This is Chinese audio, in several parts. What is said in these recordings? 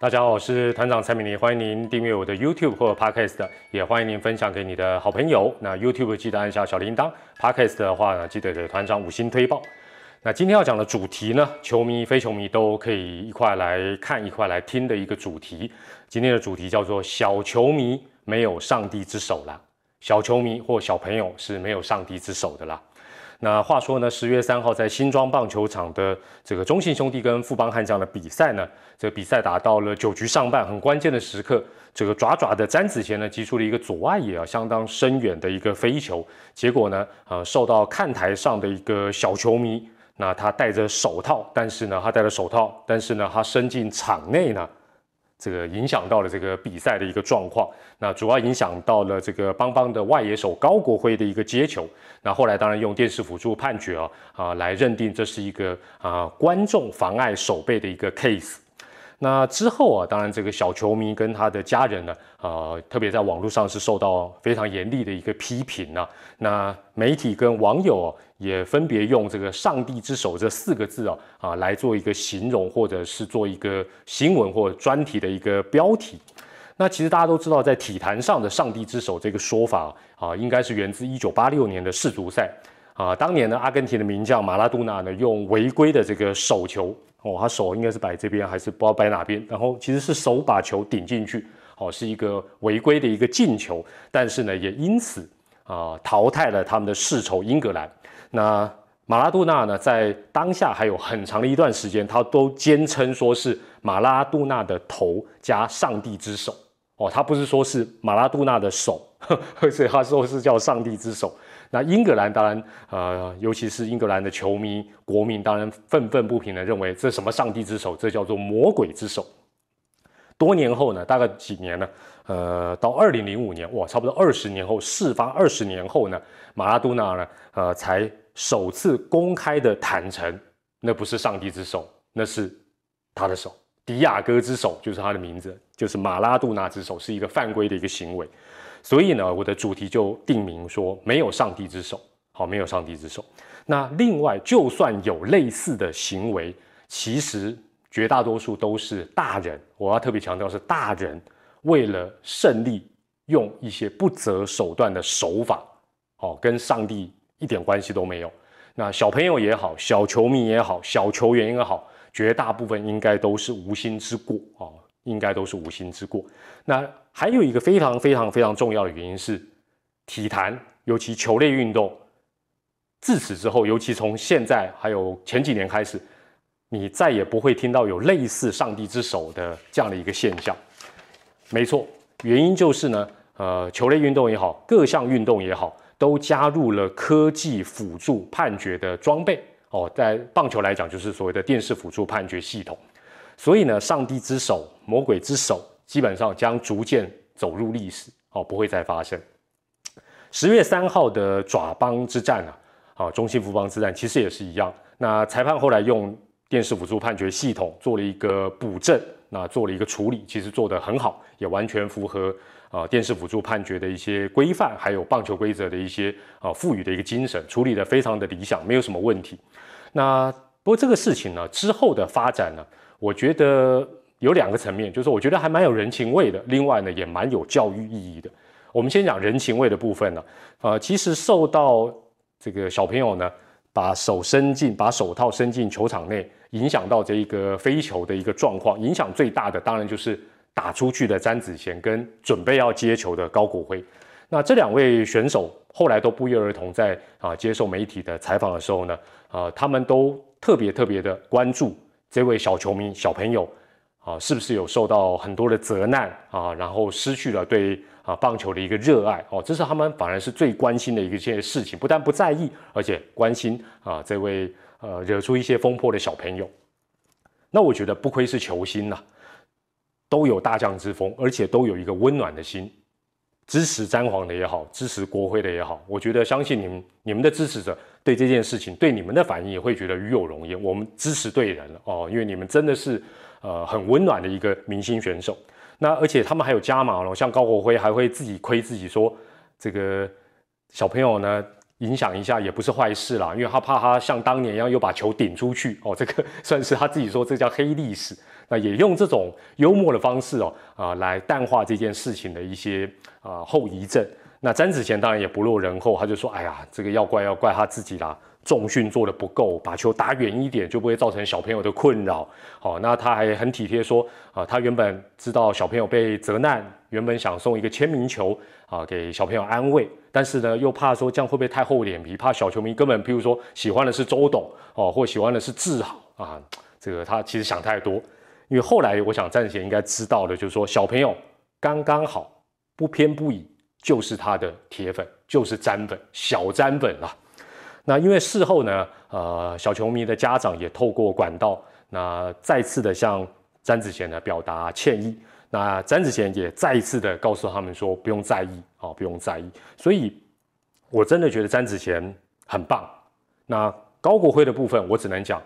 大家好，我是团长蔡明林，欢迎您订阅我的 YouTube 或者 Podcast，也欢迎您分享给你的好朋友。那 YouTube 记得按下小铃铛，Podcast 的话呢，记得给团长五星推报。那今天要讲的主题呢，球迷、非球迷都可以一块来看、一块来听的一个主题。今天的主题叫做“小球迷没有上帝之手了”，小球迷或小朋友是没有上帝之手的啦。那话说呢，十月三号在新庄棒球场的这个中信兄弟跟富邦悍将的比赛呢，这个比赛打到了九局上半，很关键的时刻，这个爪爪的詹子贤呢击出了一个左外野啊相当深远的一个飞球，结果呢，呃，受到看台上的一个小球迷。那他戴着手套，但是呢，他戴了手套，但是呢，他伸进场内呢，这个影响到了这个比赛的一个状况。那主要影响到了这个邦邦的外野手高国辉的一个接球。那后来当然用电视辅助判决啊啊来认定这是一个啊观众妨碍守备的一个 case。那之后啊，当然这个小球迷跟他的家人呢，呃，特别在网络上是受到非常严厉的一个批评啊。那媒体跟网友也分别用这个“上帝之手”这四个字啊啊来做一个形容，或者是做一个新闻或专题的一个标题。那其实大家都知道，在体坛上的“上帝之手”这个说法啊，应该是源自一九八六年的世足赛啊。当年呢，阿根廷的名将马拉多纳呢，用违规的这个手球。哦，他手应该是摆这边，还是不知道摆哪边？然后其实是手把球顶进去，哦，是一个违规的一个进球，但是呢，也因此啊淘汰了他们的世仇英格兰。那马拉杜纳呢，在当下还有很长的一段时间，他都坚称说是马拉杜纳的头加上帝之手。哦，他不是说是马拉杜纳的手，而且他说是叫上帝之手。那英格兰当然，呃，尤其是英格兰的球迷、国民当然愤愤不平的认为，这什么上帝之手，这叫做魔鬼之手。多年后呢，大概几年呢？呃，到二零零五年，哇，差不多二十年后，事发二十年后呢，马拉多纳呢，呃，才首次公开的坦诚，那不是上帝之手，那是他的手，迪亚哥之手，就是他的名字，就是马拉多纳之手，是一个犯规的一个行为。所以呢，我的主题就定名说没有上帝之手，好，没有上帝之手。那另外，就算有类似的行为，其实绝大多数都是大人。我要特别强调是大人为了胜利，用一些不择手段的手法，哦，跟上帝一点关系都没有。那小朋友也好，小球迷也好，小球员也好，绝大部分应该都是无心之过啊。应该都是无心之过。那还有一个非常非常非常重要的原因是，体坛尤其球类运动，自此之后，尤其从现在还有前几年开始，你再也不会听到有类似“上帝之手”的这样的一个现象。没错，原因就是呢，呃，球类运动也好，各项运动也好，都加入了科技辅助判决的装备。哦，在棒球来讲，就是所谓的电视辅助判决系统。所以呢，上帝之手、魔鬼之手，基本上将逐渐走入历史，哦，不会再发生。十月三号的爪帮之战啊，啊，中信福邦之战，其实也是一样。那裁判后来用电视辅助判决系统做了一个补正，那做了一个处理，其实做得很好，也完全符合啊电视辅助判决的一些规范，还有棒球规则的一些啊赋予的一个精神，处理得非常的理想，没有什么问题。那不过这个事情呢，之后的发展呢？我觉得有两个层面，就是我觉得还蛮有人情味的，另外呢也蛮有教育意义的。我们先讲人情味的部分呢，呃，其实受到这个小朋友呢把手伸进、把手套伸进球场内，影响到这一个飞球的一个状况，影响最大的当然就是打出去的詹子贤跟准备要接球的高国辉。那这两位选手后来都不约而同在啊接受媒体的采访的时候呢，啊，他们都特别特别的关注。这位小球迷小朋友啊，是不是有受到很多的责难啊？然后失去了对啊棒球的一个热爱哦，这是他们反而是最关心的一件事情。不但不在意，而且关心啊这位呃惹出一些风波的小朋友。那我觉得不愧是球星呐，都有大将之风，而且都有一个温暖的心。支持詹皇的也好，支持国徽的也好，我觉得相信你们，你们的支持者对这件事情，对你们的反应也会觉得与有荣焉。我们支持对人了哦，因为你们真的是呃很温暖的一个明星选手。那而且他们还有加码了，像高国辉还会自己亏自己说，这个小朋友呢影响一下也不是坏事啦，因为他怕他像当年一样又把球顶出去哦，这个 算是他自己说这叫黑历史。那也用这种幽默的方式哦，啊，来淡化这件事情的一些啊后遗症。那詹子贤当然也不落人后，他就说：“哎呀，这个要怪要怪他自己啦，重训做的不够，把球打远一点就不会造成小朋友的困扰。”好，那他还很体贴说：“啊，他原本知道小朋友被责难，原本想送一个签名球啊给小朋友安慰，但是呢，又怕说这样会不会太厚脸皮，怕小球迷根本譬如说喜欢的是周董哦，或喜欢的是志豪啊，这个他其实想太多。因为后来我想詹子贤应该知道的，就是说小朋友刚刚好，不偏不倚。”就是他的铁粉，就是詹粉，小詹粉了。那因为事后呢，呃，小球迷的家长也透过管道，那再次的向詹子贤呢表达歉意。那詹子贤也再一次的告诉他们说，不用在意啊，不用在意。所以，我真的觉得詹子贤很棒。那高国辉的部分，我只能讲，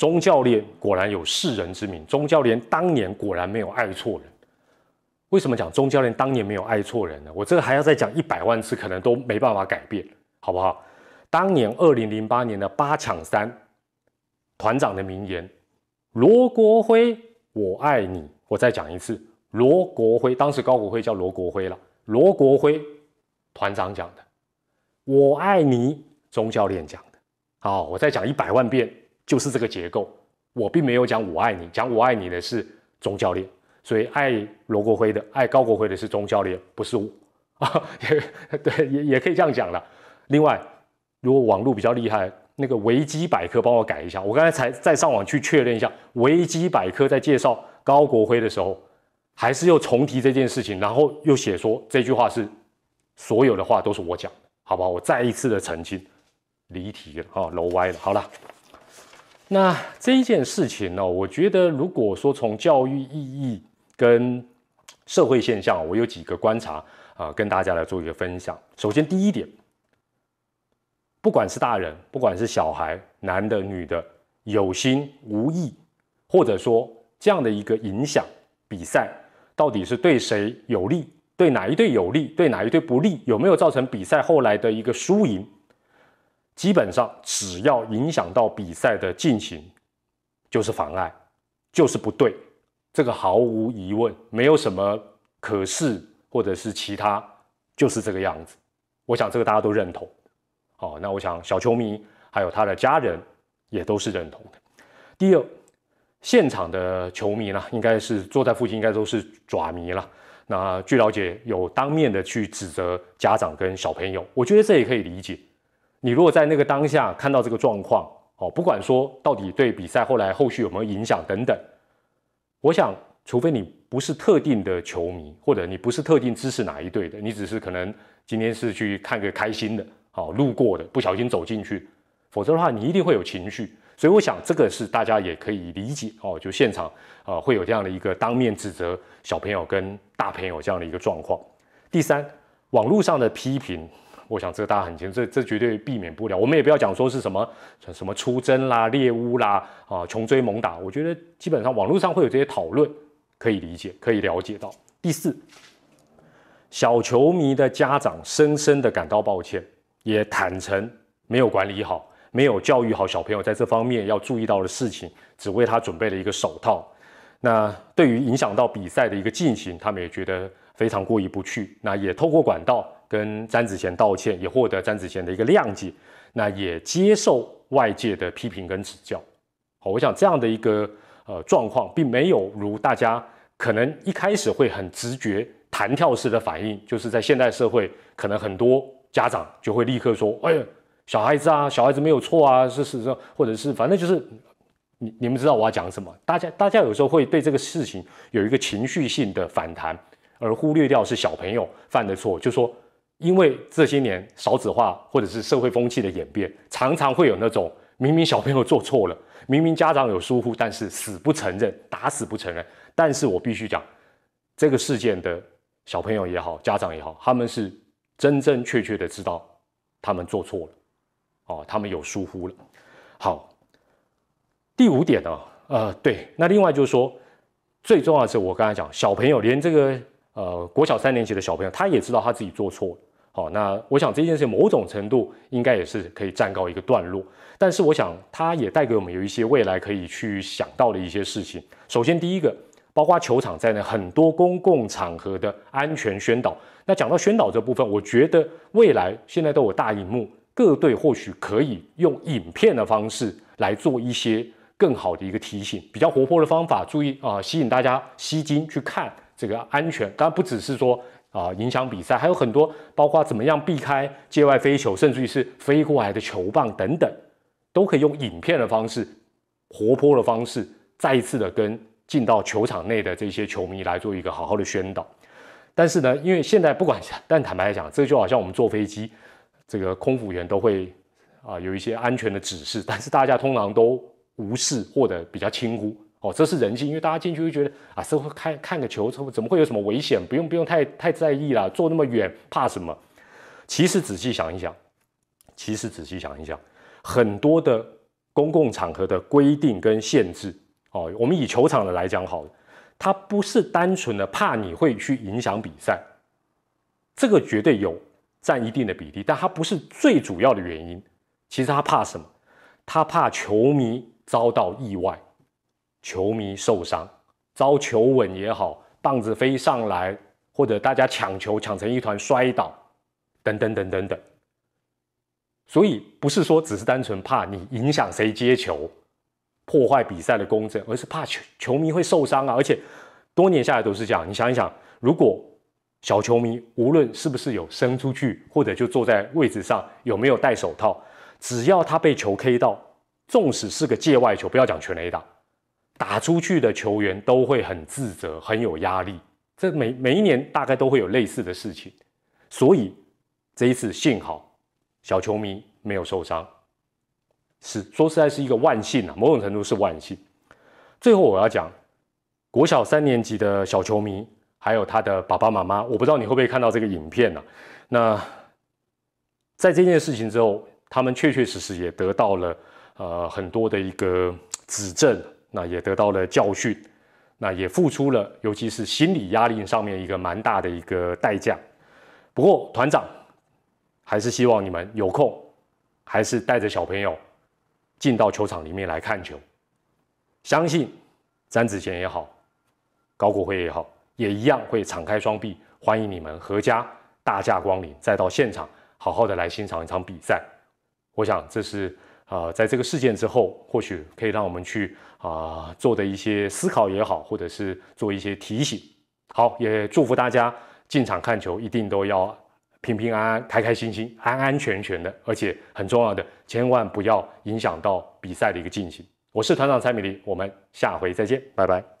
钟教练果然有世人之名，钟教练当年果然没有爱错人。为什么讲钟教练当年没有爱错人呢？我这个还要再讲一百万次，可能都没办法改变，好不好？当年二零零八年的八抢三，团长的名言：“罗国辉，我爱你。”我再讲一次，罗国辉，当时高国辉叫罗国辉了。罗国辉，团长讲的：“我爱你。”钟教练讲的。好，我再讲一百万遍，就是这个结构。我并没有讲“我爱你”，讲“我爱你”的是钟教练。所以爱罗国辉的、爱高国辉的是钟教练，不是我啊。也 对，也也可以这样讲了。另外，如果网络比较厉害，那个维基百科帮我改一下。我刚才才再上网去确认一下，维基百科在介绍高国辉的时候，还是又重提这件事情，然后又写说这句话是所有的话都是我讲的，好不好？我再一次的澄清，离题了啊，楼歪了。好了。那这一件事情呢，我觉得如果说从教育意义跟社会现象，我有几个观察啊，跟大家来做一个分享。首先，第一点，不管是大人，不管是小孩，男的、女的，有心无意，或者说这样的一个影响比赛，到底是对谁有利，对哪一队有利，对哪一队不利，有没有造成比赛后来的一个输赢？基本上，只要影响到比赛的进行，就是妨碍，就是不对。这个毫无疑问，没有什么可是或者是其他，就是这个样子。我想这个大家都认同。好，那我想小球迷还有他的家人也都是认同的。第二，现场的球迷呢，应该是坐在附近，应该都是爪迷了。那据了解，有当面的去指责家长跟小朋友，我觉得这也可以理解。你如果在那个当下看到这个状况，哦，不管说到底对比赛后来后续有没有影响等等，我想，除非你不是特定的球迷，或者你不是特定支持哪一队的，你只是可能今天是去看个开心的，好路过的，不小心走进去，否则的话，你一定会有情绪。所以我想，这个是大家也可以理解哦，就现场啊会有这样的一个当面指责小朋友跟大朋友这样的一个状况。第三，网络上的批评。我想这个大家很清楚，这这绝对避免不了。我们也不要讲说是什么什么出征啦、猎巫啦啊、穷追猛打。我觉得基本上网络上会有这些讨论，可以理解，可以了解到。第四，小球迷的家长深深的感到抱歉，也坦诚没有管理好，没有教育好小朋友在这方面要注意到的事情，只为他准备了一个手套。那对于影响到比赛的一个进行，他们也觉得非常过意不去。那也透过管道。跟詹子贤道歉，也获得詹子贤的一个谅解，那也接受外界的批评跟指教。好，我想这样的一个呃状况，并没有如大家可能一开始会很直觉弹跳式的反应，就是在现代社会，可能很多家长就会立刻说：“哎呀，小孩子啊，小孩子没有错啊，是是是，或者是反正就是你你们知道我要讲什么？大家大家有时候会对这个事情有一个情绪性的反弹，而忽略掉是小朋友犯的错，就说。因为这些年少子化或者是社会风气的演变，常常会有那种明明小朋友做错了，明明家长有疏忽，但是死不承认，打死不承认。但是我必须讲，这个事件的小朋友也好，家长也好，他们是真真确确的知道他们做错了，哦，他们有疏忽了。好，第五点呢，呃，对，那另外就是说，最重要的是我刚才讲，小朋友连这个呃国小三年级的小朋友，他也知道他自己做错了。好，那我想这件事某种程度应该也是可以暂告一个段落。但是我想它也带给我们有一些未来可以去想到的一些事情。首先第一个，包括球场在内很多公共场合的安全宣导。那讲到宣导这部分，我觉得未来现在都有大荧幕，各队或许可以用影片的方式来做一些更好的一个提醒，比较活泼的方法，注意啊，吸引大家吸睛去看这个安全。当然不只是说。啊，影响比赛还有很多，包括怎么样避开界外飞球，甚至于是飞过来的球棒等等，都可以用影片的方式、活泼的方式，再一次的跟进到球场内的这些球迷来做一个好好的宣导。但是呢，因为现在不管，但坦白来讲，这就好像我们坐飞机，这个空服员都会啊有一些安全的指示，但是大家通常都无视或者比较轻忽。哦，这是人性，因为大家进去会觉得啊，这会看看个球，怎么会有什么危险？不用不用太太在意啦，坐那么远怕什么？其实仔细想一想，其实仔细想一想，很多的公共场合的规定跟限制，哦，我们以球场的来讲好了，它不是单纯的怕你会去影响比赛，这个绝对有占一定的比例，但它不是最主要的原因。其实他怕什么？他怕球迷遭到意外。球迷受伤，遭球稳也好，棒子飞上来，或者大家抢球抢成一团摔倒，等等等等等。所以不是说只是单纯怕你影响谁接球，破坏比赛的公正，而是怕球球迷会受伤啊！而且多年下来都是这样。你想一想，如果小球迷无论是不是有伸出去，或者就坐在位置上有没有戴手套，只要他被球 K 到，纵使是个界外球，不要讲全垒打。打出去的球员都会很自责，很有压力。这每每一年大概都会有类似的事情，所以这一次幸好小球迷没有受伤，是说实在是一个万幸啊，某种程度是万幸。最后我要讲，国小三年级的小球迷还有他的爸爸妈妈，我不知道你会不会看到这个影片呢？那在这件事情之后，他们确确实实也得到了呃很多的一个指正。那也得到了教训，那也付出了，尤其是心理压力上面一个蛮大的一个代价。不过团长还是希望你们有空，还是带着小朋友进到球场里面来看球。相信詹子贤也好，高国辉也好，也一样会敞开双臂欢迎你们阖家大驾光临，再到现场好好的来欣赏一场比赛。我想这是。啊，在这个事件之后，或许可以让我们去啊做的一些思考也好，或者是做一些提醒。好，也祝福大家进场看球一定都要平平安安、开开心心、安安全全的，而且很重要的，千万不要影响到比赛的一个进行。我是团长蔡美丽，我们下回再见，拜拜。